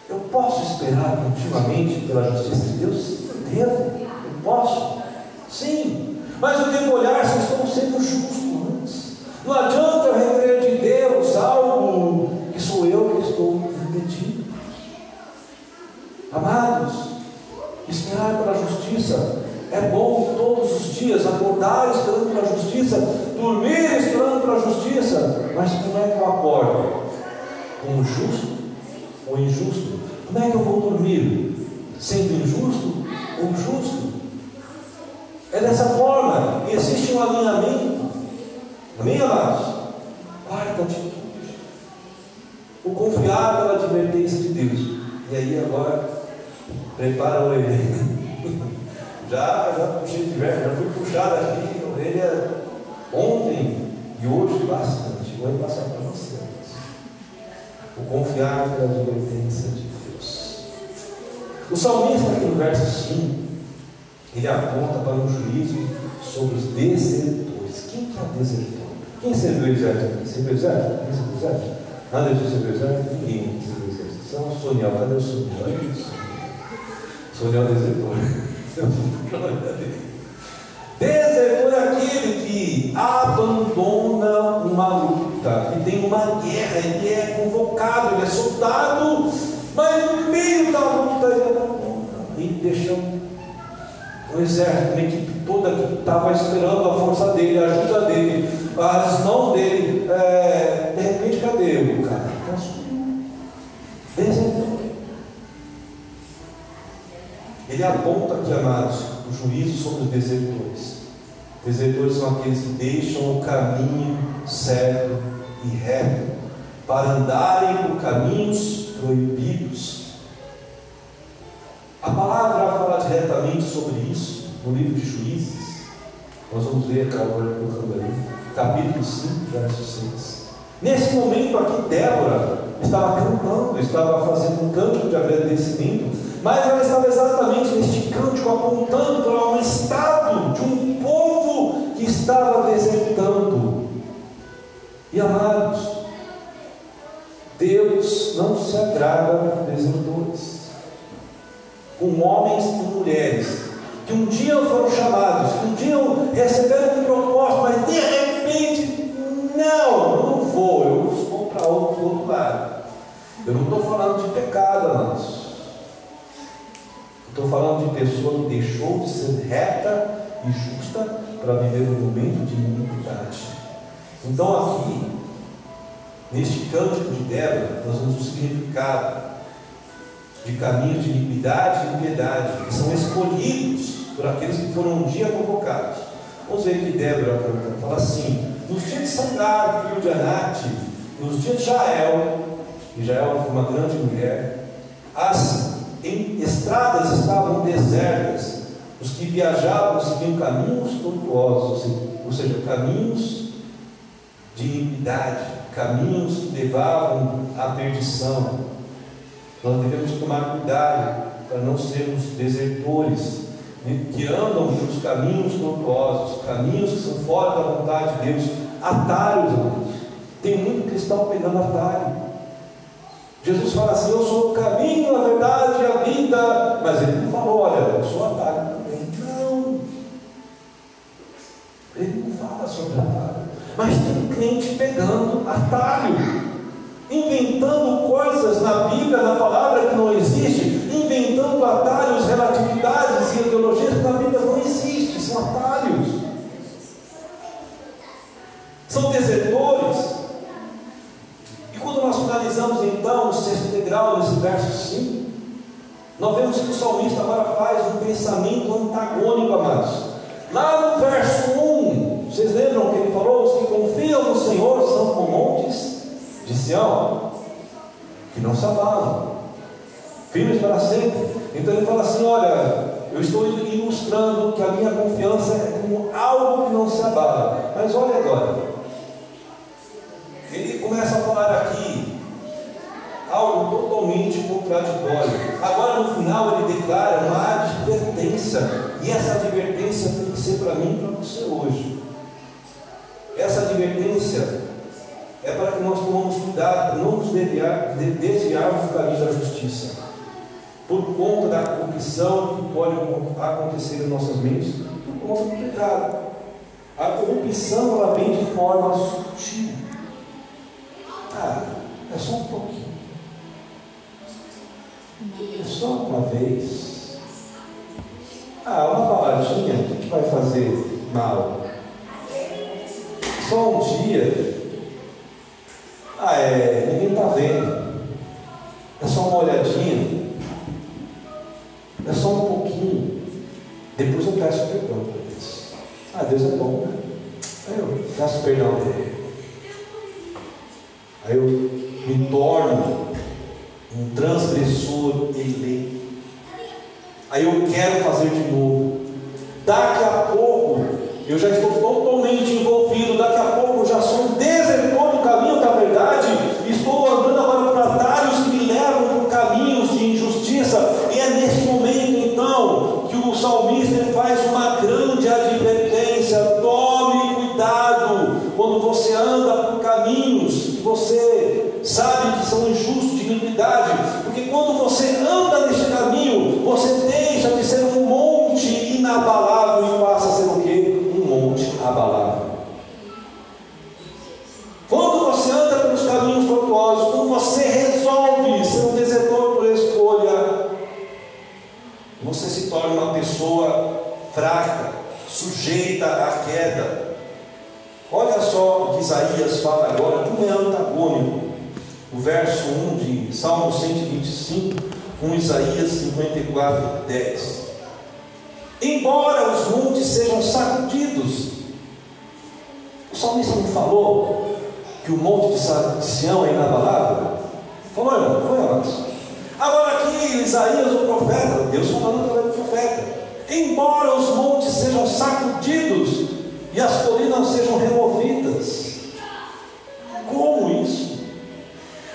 Eu posso esperar continuamente pela justiça de Deus? Eu devo, eu posso. Sim, mas eu devo olhar se estou sendo justo antes. Não adianta eu requerer de Deus algo que sou eu que estou impedindo. Amados, esperar pela justiça é bom todos os dias, acordar esperando pela justiça, dormir mas como é que eu acordo? Como justo ou injusto? Como é que eu vou dormir? Sendo injusto ou justo? É dessa forma, existe um alinhamento. Amém, amados? Quarta atitude. O confiar pela advertência de Deus. E aí agora, prepara a orelha. Já, já puxei de verbo, já fui puxado aqui, orelha ontem e hoje bastante. Vou passar para vocês. O confiar pela advertência de Deus. O salmista aqui no verso 5, ele aponta para um juízo sobre os desertores. Quem que é o desertor? Quem serviu o exército? Serviu o exército? Quem serviu o exército? Nada de serviu o exército? Ninguém serviu o exército. São Soniel, cadê o Soniel? Soniel desertor. Desertor é aquele que abandona uma luta, que tem uma guerra, ele é convocado, ele é soldado, mas no meio da luta ele abandona e deixa o exército, uma equipe toda que estava esperando a força dele, a ajuda dele, as mãos dele. É, de repente, cadê o cara? Desertor. Ele aponta aqui, amados, juízo sobre os desertores. Desertores são aqueles que deixam o caminho certo e reto para andarem por caminhos proibidos. A palavra fala diretamente sobre isso no livro de Juízes. Nós vamos ver agora capítulo 5, verso 6. Nesse momento aqui, Débora estava cantando, estava fazendo um canto de agradecimento mas ela estava exatamente neste cântico apontando para um estado de um povo que estava desertando. E amados, Deus não se agrada com desertores, com homens e mulheres que um dia foram chamados, que um dia receberam um propósito, mas de repente, não, não vou, eu vou para outro, lado. Eu não estou falando de pecado, amados. Estou falando de pessoa que deixou de ser reta e justa para viver um momento de iniquidade. Então, aqui, neste cântico de Débora, nós vemos o significado de caminhos de iniquidade e impiedade, que são escolhidos por aqueles que foram um dia convocados. Vamos ver que Débora fala assim: nos dias de Sangar, filho de Anate, nos dias de Jael, e Jael foi uma grande mulher, as em estradas estavam desertas, os que viajavam seguiam caminhos tortuosos, ou seja, caminhos de iniquidade, caminhos que levavam à perdição. Nós devemos tomar cuidado para não sermos desertores, né, que andam pelos caminhos tortuosos, caminhos que são fora da vontade de Deus, atalhos. Tem muito cristão pegando atalho. Jesus fala assim: Eu sou o caminho, a verdade e a vida. Mas ele não falou: Olha, eu sou atalho também. Não. Ele não fala sobre atalho. Mas tem crente pegando atalho, inventando coisas na Bíblia, na palavra que não existe, inventando atalhos, relatividades e ideologias que na Bíblia não existem, são atalhos. São desertores. E quando nós finalizamos então o sexto integral nesse verso 5, nós vemos que o salmista agora faz um pensamento antagônico, amados. Lá no verso 1, vocês lembram que ele falou? Os que confiam no Senhor são como montes de Sião, que não se abalam, firmes para sempre. Então ele fala assim: Olha, eu estou ilustrando que a minha confiança é como algo que não se abala. Mas olha agora, ele começa a falar aqui algo totalmente contraditório. Agora no final ele declara uma advertência, e essa advertência tem que ser para mim e para você hoje. Essa advertência é para que nós tomamos cuidado não nos desviar, desviarmos do caminho da justiça, por conta da corrupção que pode acontecer em nossas mentes, por conta do pecado. A corrupção ela vem de forma sutil. Ah, é só um pouquinho. É só uma vez. Ah, uma baladinha, o que vai fazer mal? Só um dia. Ah, é, ninguém está vendo. É só uma olhadinha. É só um pouquinho. Depois eu peço perdão para Deus. Ah, Deus é bom. Aí eu peço perdão dele. Aí eu me torno um transgressor eleito. Aí eu quero fazer de novo. Daqui a pouco eu já estou Isaías fala agora, como é antagônico o verso 1 de Salmo 125 com Isaías 54, 10. Embora os montes sejam sacudidos, o salmista não falou que o monte de Sião é inabalável? Falou, irmão? Foi antes. Agora aqui, Isaías, o profeta, Deus falando através do profeta. Embora os montes sejam sacudidos e as colinas sejam removidas.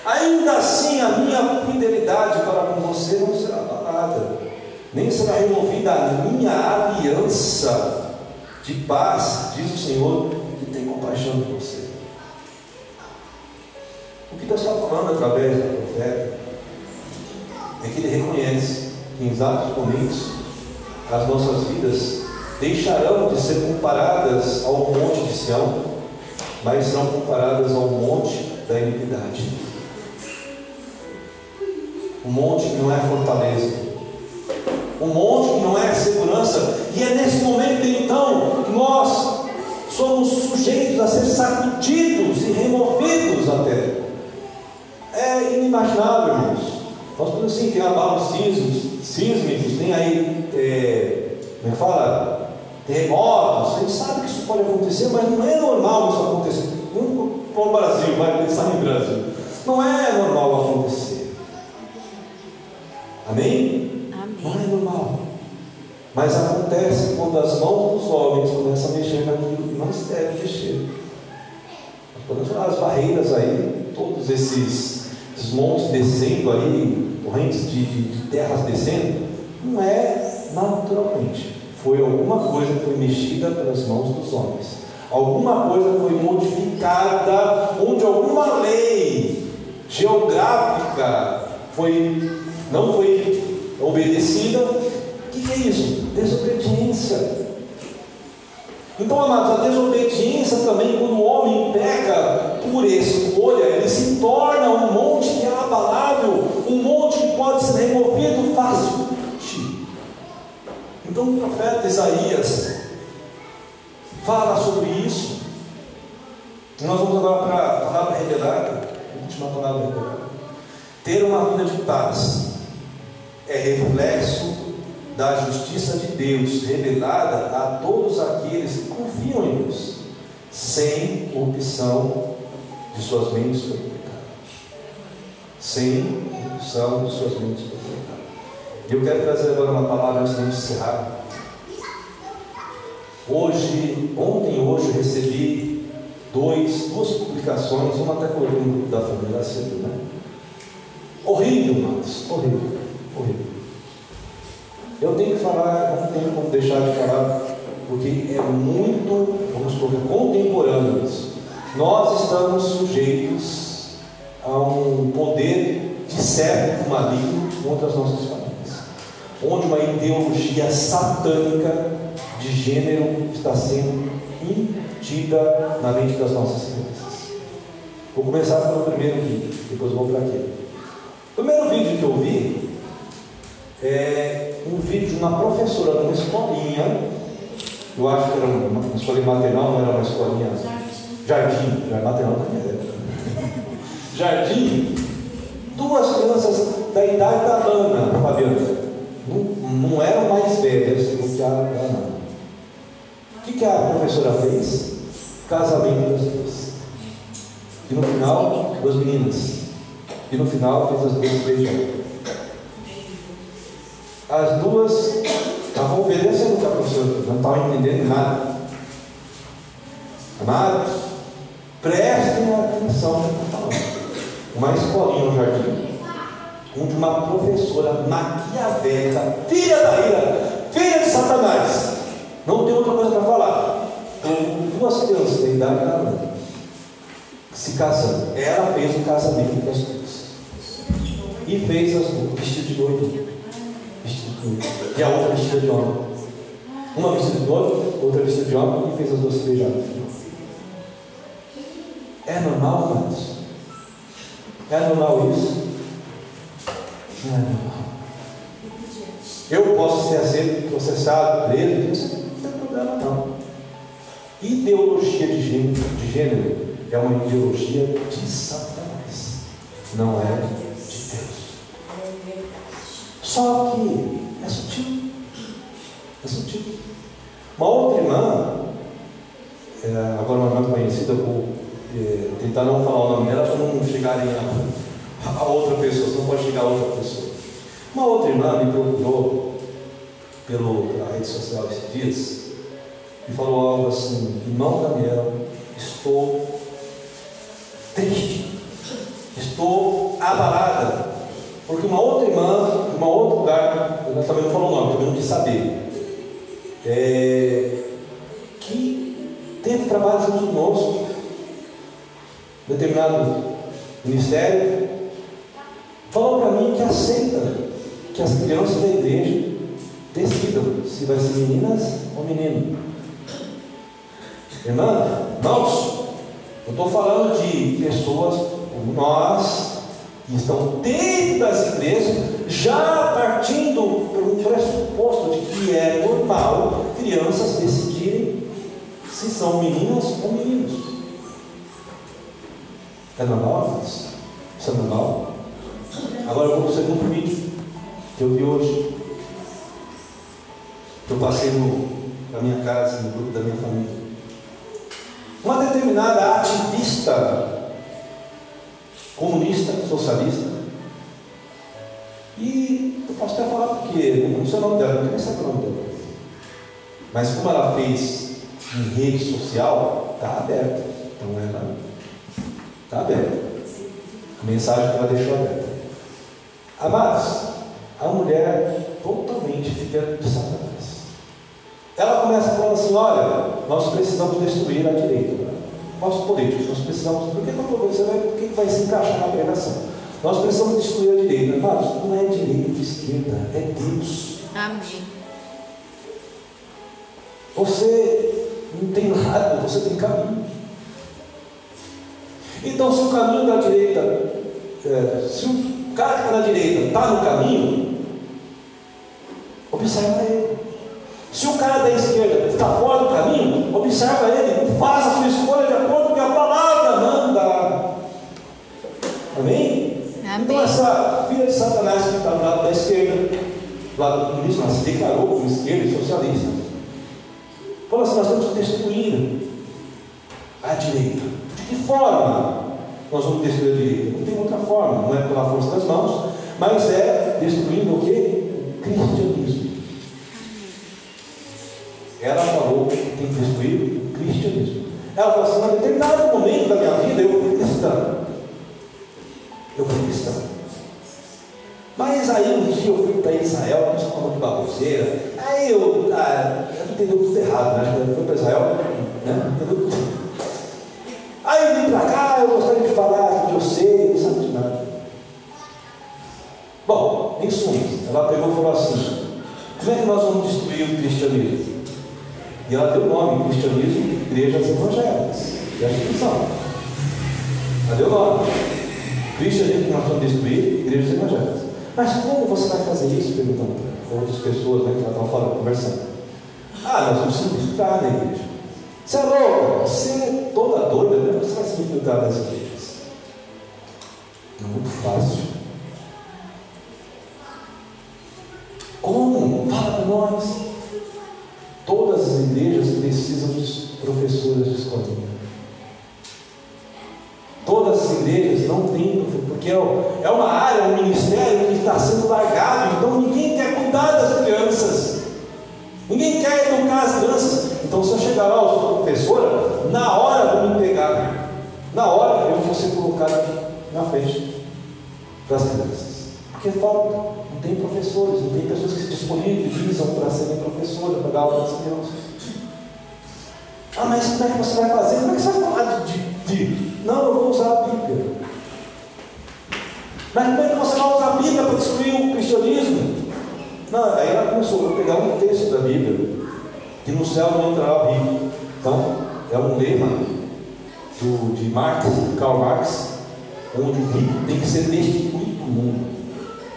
Ainda assim, a minha fidelidade para com você não será abalada, nem será removida a minha aliança de paz, diz o Senhor, que tem compaixão de você. O que Deus está falando através do profeta é que ele reconhece que em exatos momentos as nossas vidas deixarão de ser comparadas ao monte de Sião, mas serão comparadas ao monte da iniquidade um monte que não é fortaleza, um monte que não é segurança, e é nesse momento então que nós somos sujeitos a ser sacudidos e removidos até. É inimaginável, irmãos. Nós podemos assim, tem abalos sísmicos, sísmicos, tem aí, é, como é fala, terremotos, a gente sabe que isso pode acontecer, mas não é normal isso acontecer. Vamos para o Brasil, vai pensar no Brasil. Não é normal acontecer. Amém? Amém. Não é normal. Mas acontece quando as mãos dos homens começam a mexer naquilo que não se deve mexer. Falar as barreiras aí, todos esses, esses montes descendo aí, correntes de, de, de terras descendo, não é naturalmente. Foi alguma coisa que foi mexida pelas mãos dos homens. Alguma coisa foi modificada, onde alguma lei geográfica foi não foi obedecida, o que é isso? Desobediência. Então, amados, a desobediência também, quando o homem peca por escolha, ele se torna um monte que é abalável, um monte que pode ser removido facilmente. Então, o profeta Isaías fala sobre isso. Nós vamos agora para a palavra revelada, a última palavra revelada. Ter uma vida de paz é reflexo da justiça de Deus revelada a todos aqueles que confiam em Deus, sem opção de suas mentes pelo. Sem opção de suas mentes pelo. E eu quero trazer agora uma palavra antes de encerrar. Hoje, ontem hoje, recebi dois, duas publicações, uma até foi da família cedo, né? Horrível, mas horrível, Eu tenho que falar, não tenho como deixar de falar, porque é muito, vamos. Nós estamos sujeitos a um poder de século maligno contra as nossas famílias, onde uma ideologia satânica de gênero está sendo intida na mente das nossas crianças. Vou começar pelo primeiro vídeo, depois vou para aquele. O primeiro vídeo que eu vi é um vídeo de uma professora numa escolinha, eu acho que era uma, uma escolinha maternal, não era uma escolinha. Jardim, jardim maternal também era. Jardim, duas crianças da idade da Ana, Fabiana. Não, não eram mais velhas do que a Ana. O que, que a professora fez? Casamento das duas. E no final, duas meninas. E no final fez as duas beijadas as duas estavam obedecendo o que a professora não estavam entendendo nada. Amados, prestem atenção no que estou falando. Uma escolinha no jardim, onde uma professora maquiavélica, filha da ira, filha de Satanás, não tem outra coisa para falar. Com duas crianças da idade da se casando. Ela fez o casamento das duas. E fez as duas vestidas de noiva e a outra vestida de homem. Uma vestida de noivo, outra vestida de homem, e fez as duas se beijarem. É normal, amados? É normal isso? Não é normal. Eu posso ser aceito, processado, preso, não tem problema não. Ideologia de gênero, de gênero é uma ideologia de Satanás, não é de Deus. Só que é sutil. É sutil. Uma outra irmã, é, agora uma irmã conhecida, vou é, tentar não falar o nome dela para não chegarem a, a outra pessoa, não pode chegar a outra pessoa. Uma outra irmã me procurou pelo, pela rede social esses dias e falou algo assim: Irmão Daniel, estou triste, estou abalada, porque uma outra irmã, de um outro lugar, ela também não falou o nome, também não quis saber, é, que teve trabalho junto conosco, determinado ministério, falou para mim que aceita que as crianças da igreja decidam se vai ser meninas ou menino. Irmã, irmãos, eu estou falando de pessoas como nós, que estão dentro das igrejas, já partindo um pressuposto de que é normal crianças decidirem se são meninas ou meninos. É normal? Isso é normal? Agora eu vou para o segundo vídeo que eu vi hoje. Eu passei no, na minha casa, no grupo da minha família. Uma determinada ativista comunista, socialista. E eu posso até falar porque não sei o nome dela, não quero saber o nome dela. Mas como ela fez em rede social, está aberta. Então ela está aberta. A mensagem que ela deixou aberta. Amados, a mulher totalmente fica de Satanás. Ela começa falando assim: olha, nós precisamos destruir a direita nossos políticos. Nós precisamos. Por que, que, você vai, por que, vai se encaixar na pregação? Nós precisamos destruir a direita. Amados, não é direita e esquerda, é Deus. Amém. Você Não tem nada, você tem caminho. Então, se o caminho da direita, é, se o cara que está na direita está no caminho, observa ele. Se o cara da esquerda está fora do caminho, observa ele, faça a sua escolha de acordo com o que a palavra manda. Amém? Amém. Então, essa filha de Satanás que está do lado da esquerda, do lado do comunismo, ela se declarou como esquerda e socialista. Falou assim: nós temos que destruir a direita. De que forma nós vamos destruir a direita? Não tem outra forma, não é pela força das mãos, mas é destruindo o que? O cristianismo. Ela falou que tem destruir o cristianismo. Ela falou assim: em determinado momento da minha vida eu fui cristã. Eu fui cristã. Mas aí um dia eu fui para Israel, nós falamos de baboseira. Aí eu, ah, eu entendeu tudo errado, né? Eu fui para Israel, né? Entendeu tudo. Aí eu vim para cá, eu gostaria de falar que eu sei, não sabe de nada. Bom, em suma, ela pegou e falou assim: como é que nós vamos destruir o cristianismo? E ela deu o nome, cristianismo, igrejas evangélicas. E a instituição. Ela deu o nome. Cristianismo nós vamos destruir, igrejas evangélicas. Mas como você vai fazer isso? Perguntando para outras pessoas né, que já estão falando, conversando. Ah, nós vamos se infiltrar na igreja. Você é louco? Você é toda doida, né? Você vai se infiltrar nas igrejas. É muito fácil. Como? Fala para nós. As igrejas precisam de professores de escolinha. Todas as igrejas não têm, porque é, é uma área, um ministério que está sendo largado, então ninguém quer cuidar das crianças. Ninguém quer educar as crianças. Então, se eu chegar lá, eu sou professora, na hora vou me pegar. Na hora eu vou ser colocado na frente das crianças. Porque falta. Não tem professores, não tem pessoas que se disponibilizam para serem professoras, para dar aula para as crianças. Ah, mas como é que você vai fazer? Como é que você vai falar de, de, de... Não, eu vou usar a Bíblia. Mas como é que você vai usar a Bíblia para destruir o cristianismo? Não, aí ela começou a pegar um texto da Bíblia, que no céu não entrará Bíblia. Então, é um lema do, de Marx, Karl Marx, onde o rico tem que ser destituído do mundo.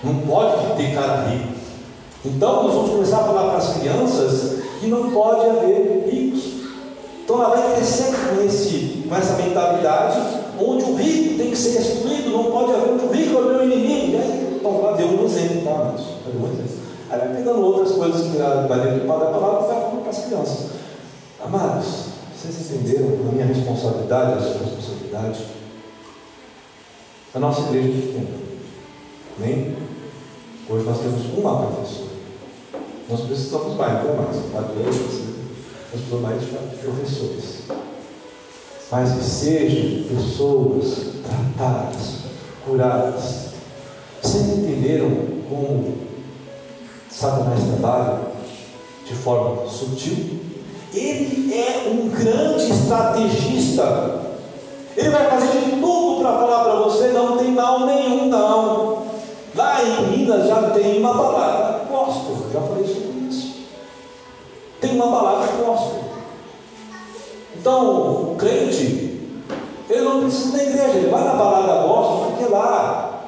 Não pode ter cara rico. Então nós vamos começar a falar para as crianças que não pode haver ricos. Então ela vai crescer com, esse, com essa mentalidade, onde o rico tem que ser excluído, não pode haver, o rico é meu inimigo. Aí, então, lá deu um exemplo, tá? Um. Aí vai pegando outras coisas que vai dentro da palavra e vai falando para as crianças. Amados, vocês entenderam a minha responsabilidade, a sua responsabilidade? A nossa igreja é pequena. Amém? Hoje nós temos uma professora. Nós precisamos mais, não é mais. Quatro anos, mais de professores. Mas que sejam pessoas tratadas, curadas. Vocês entenderam como Satanás trabalha de forma sutil? Ele é um grande estrategista. Ele vai fazer de tudo para falar para você: não tem mal nenhum, não. Lá em Minas já tem uma balada Tem uma balada gospel. Então, o crente, ele não precisa da igreja, ele vai na balada gospel, porque lá,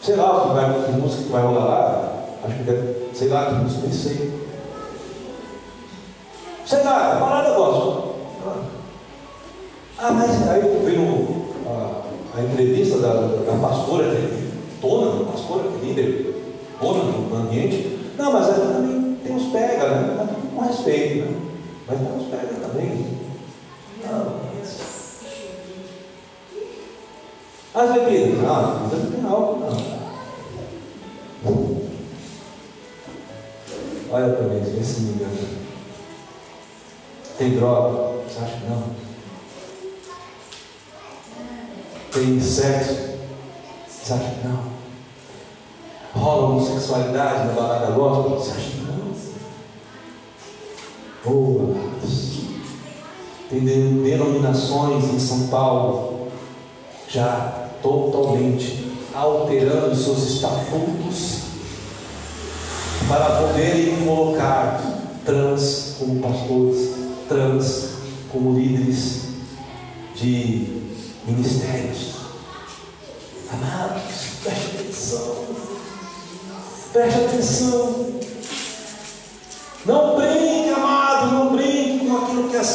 sei lá, que, vai, que música que vai rolar lá, acho que deve, sei lá, que música, nem sei. Sei lá, é balada gospel. Ah, mas aí eu vi no, a, a entrevista da, da pastora que dona, pastora, líder, dona do ambiente. Não, mas ela também uns pega, né? Mas com respeito, né? Mas tem uns pega também. Não. As bebidas, não, não tem álcool, não. Olha para mim, vê se me. Tem droga? Você acha que não? Tem sexo? Você acha que não? Rola homossexualidade na balada gospel? Você acha que não? Amados. Tem denominações em São Paulo já totalmente alterando seus estatutos para poderem colocar trans como pastores. trans, como líderes de ministérios. Amados, preste atenção. Preste atenção. Não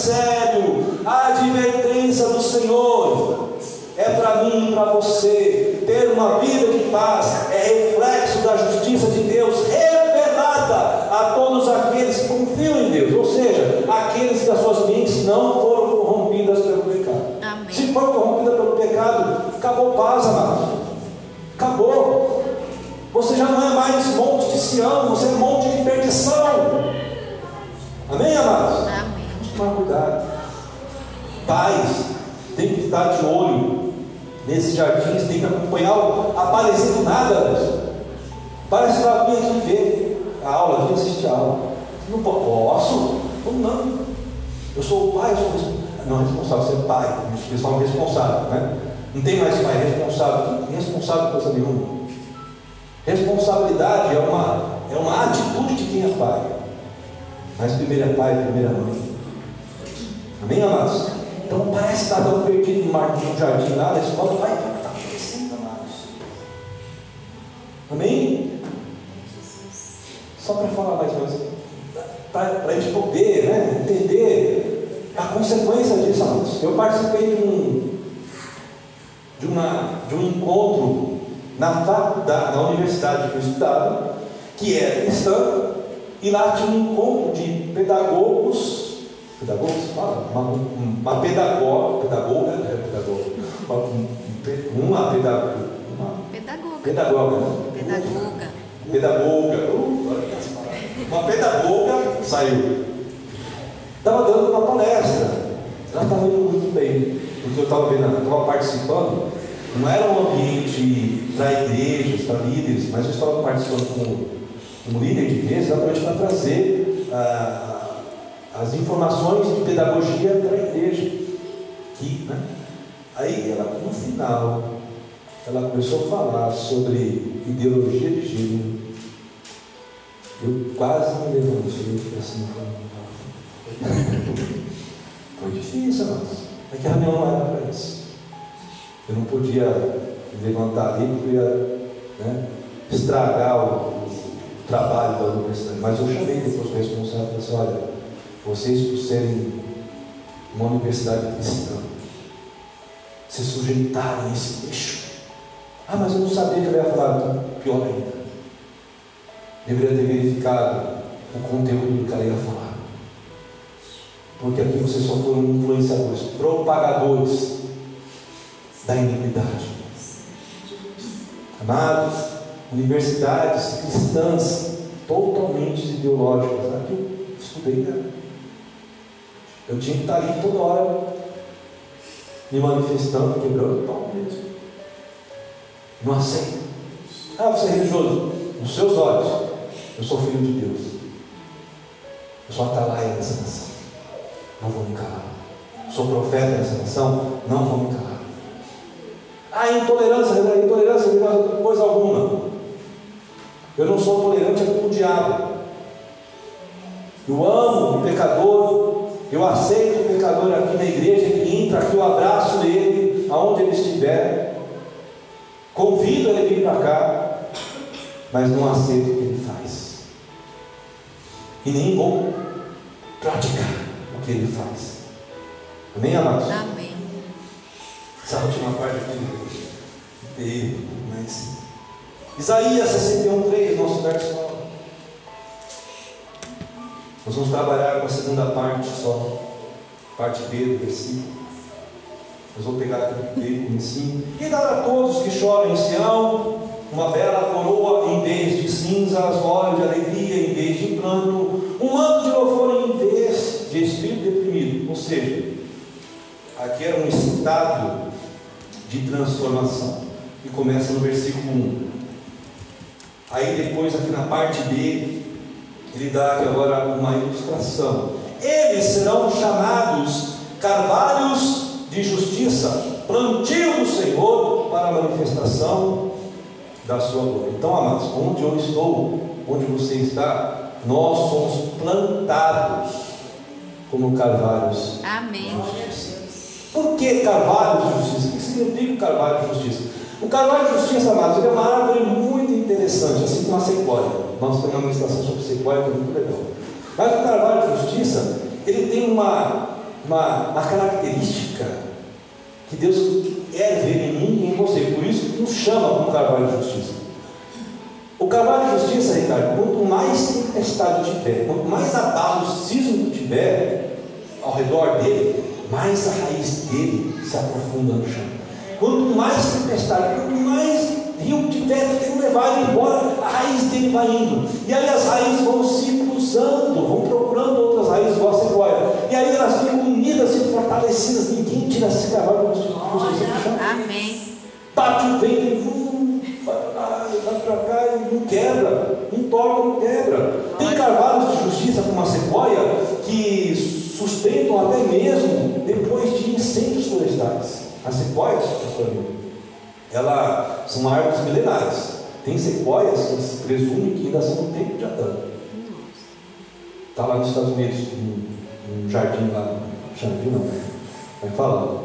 sério. A advertência do Senhor é para mim e para você. Ter uma vida de paz é reflexo da justiça de Deus revelada a todos aqueles que confiam em Deus, ou seja, aqueles que as suas mentes não foram corrompidas pelo pecado. Amém. Se for corrompida pelo pecado, acabou paz, amado. Acabou. Você já não é mais monte de Sião, você é monte de perdição. Amém, amados? Pais tem que estar de olho nesses jardins, tem que acompanhar o aparecendo nada. Parece vai vir aqui ver a aula, vir assistir a aula. Não po- posso? Como não? Eu sou o pai, eu sou responsável. Não, responsável, você é pai. Eles falam responsável, né? Não tem mais pai, responsável. Responsável coisa nenhuma. Responsabilidade é uma, é uma atitude de quem é pai. Mas primeiro é pai, primeiro é mãe. Amém, amados? Então parece que está tão perdido no jardim lá na escola, vai, está acontecendo, amados. Amém? Só para falar mais ou menos, para a gente poder né, entender a consequência disso, amados. Eu participei de um, de, uma, de um encontro na faculdade, na universidade que eu estudava, que era cristã, e lá tinha um encontro de pedagogos, pedagogos, fala, uma, uma pedagoga, pedagoga, é pedagoga, uma, uma pedagoga, uma Pedagoga. pedagoga, né? Pedagoga. pedagoga, uh, uma pedagoga saiu, estava dando uma palestra, ela estava indo muito bem, porque eu estava vendo, estava participando, não era um ambiente para igrejas, para líderes, mas eu estava participando como, como líder de igreja, exatamente para trazer ah, as informações de pedagogia para a igreja. Que, né? Aí ela, no final, ela começou a falar sobre ideologia de gênero. Eu quase me levantei assim. Foi difícil, mas é que a reunião era para isso. Eu não podia me levantar ali porque ia né, estragar o, o trabalho da universidade. Mas eu chamei depois o responsável e falei assim, olha, vocês por serem uma universidade cristã, se sujeitarem a esse eixo. Ah, mas eu não sabia que ele ia falar, pior ainda. Deveria ter verificado o conteúdo do que ela ia falar. Porque aqui vocês só foram influenciadores, propagadores da iniquidade. Amados, universidades cristãs totalmente ideológicas. Aqui eu estudei, né? Eu tinha que estar ali toda hora me manifestando, quebrando o pau mesmo. Não aceito. Ah, você é religioso. Nos seus olhos, eu sou filho de Deus. Eu sou atalaia dessa nação. Não vou me calar. Sou profeta dessa nação. Não vou me calar. Ah, intolerância, intolerância, coisa alguma. Eu não sou tolerante com o diabo. Eu amo o pecador. Eu aceito o pecador aqui na igreja. Ele entra aqui, eu abraço ele, aonde ele estiver. Convido ele a vir para cá. Mas não aceito o que ele faz. E nem vou praticar o que ele faz. Amém, amados? Amém. Essa última parte aqui mas. Isaías 61, 3, nosso verso. Nós vamos trabalhar com a segunda parte só, parte B do versículo. Nós vamos pegar aqui B com ensino. E dar a todos que choram em Sião uma bela coroa em vez de cinzas, óleo de alegria em vez de pranto, um manto de louvor em vez de espírito deprimido. Ou seja, aqui era um estado de transformação. E começa no versículo 1. Aí depois aqui na parte B, ele dá aqui agora uma ilustração. Eles serão chamados carvalhos de justiça, plantio do Senhor para a manifestação da sua glória. Então, amados, onde eu estou, onde você está, nós somos plantados como carvalhos. Amém. Por que carvalho de justiça? O que significa o carvalho de justiça? O carvalho de justiça, amados, ele é uma árvore muito interessante, assim como a sequoia. Nós temos uma ministração sobre sequoia que é muito legal. Mas o carvalho de justiça, ele tem uma, uma, uma característica que Deus quer ver em mim e em você. Por isso nos chama como carvalho de justiça. O carvalho de justiça, Ricardo, quanto mais tempestade tiver, quanto mais abalo sismo tiver ao redor dele, mais a raiz dele se aprofunda no chão. Quanto mais tempestade, quanto mais rio tiver que levar ele embora, a raiz dele vai indo. E aí as raízes vão se cruzando, vão procurando outras raízes, igual a sequoia. E aí elas ficam unidas e fortalecidas. Ninguém tira esse cavalo do chão. Amém. Bate o vento e vum, vai para cá e não quebra, não torna, não quebra. Tem carvalhos de justiça como a sequoia que sustentam até mesmo depois de incêndios florestais. As sequoias, pastor elas são árvores milenares. Tem sequoias que se presume que ainda são do tempo de Adão. Está lá nos Estados Unidos, um, um jardim lá, jardim não, vai falar.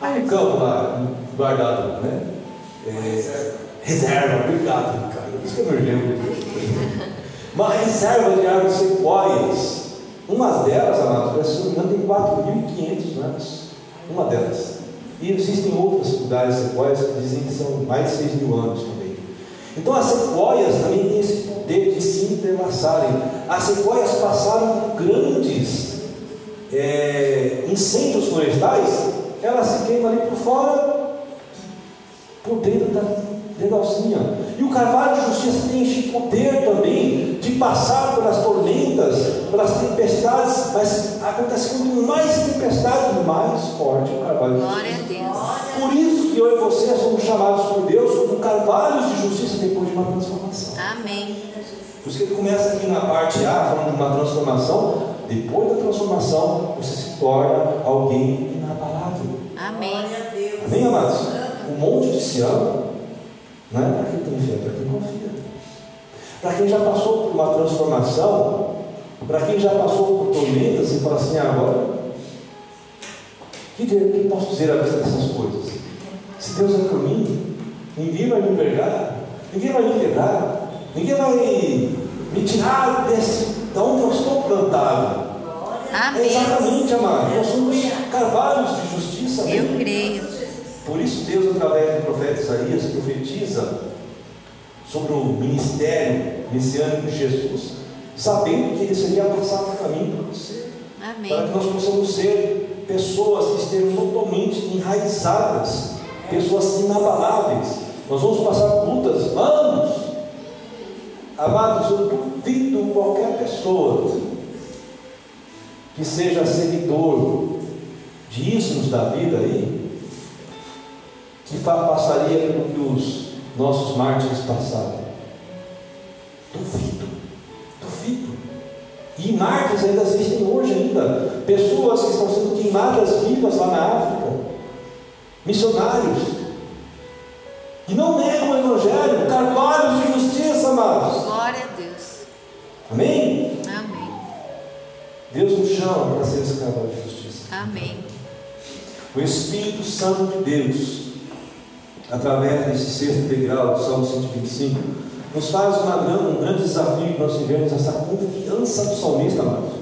Há um campo lá, guardado, né? É, reserva, obrigado, Ricardo. Isso que eu me lembro. Uma reserva de árvores sequoias. Uma delas, amados, parece que tem 4.500 anos. Uma delas. E existem outros lugares sequoias que dizem que são mais de 6 mil anos também. Então as sequoias também têm esse poder de se interlaçarem. As sequoias passaram por grandes é, incêndios florestais, elas se queimam ali por fora, por dentro da, E o carvalho de justiça tem esse poder também de passar pelas tormentas, pelas tempestades, mas acontece quanto mais tempestade, mais forte o carvalho de Glória a justiça. Deus. Por isso que eu e você somos chamados por Deus como carvalhos de justiça depois de uma transformação. Amém. Por isso que ele começa aqui na parte A, falando de uma transformação. Depois da transformação, você se torna alguém inabalável. Amém. Amém, amados? O monte de Sião não é para quem tem fé, é para quem confia. Para quem já passou por uma transformação, para quem já passou por tormentas e fala assim, "Ah, agora, que, que posso dizer a vista dessas coisas? Se Deus é por mim, ninguém vai me envergar, ninguém vai me quebrar, ninguém vai me tirar desse, de onde eu estou plantado. É Amém. exatamente, amado. Nós somos carvalhos de justiça. Eu amém? creio. Por isso Deus, através do profeta Isaías, profetiza sobre o ministério messiânico de Jesus, sabendo que ele seria passar o caminho para você, para Amém. que nós possamos ser pessoas que estejam totalmente enraizadas, pessoas inabaláveis. Nós vamos passar lutas, anos. Amados, eu duvido qualquer pessoa que seja seguidor de ismos da vida aí, que passaria pelo que os nossos mártires passaram. Duvido, duvido. E mártires ainda existem hoje ainda. Pessoas que estão sendo queimadas vivas lá na África. Missionários. E não negam o Evangelho, carvalhos de justiça, amados. Glória a Deus. Amém? Amém. Deus nos chama para ser esse carvalho de justiça. Amém. O Espírito Santo de Deus, através desse sexto degrau do Salmo 125, nos faz uma um grande desafio de nós vivemos essa confiança do salmista, amados.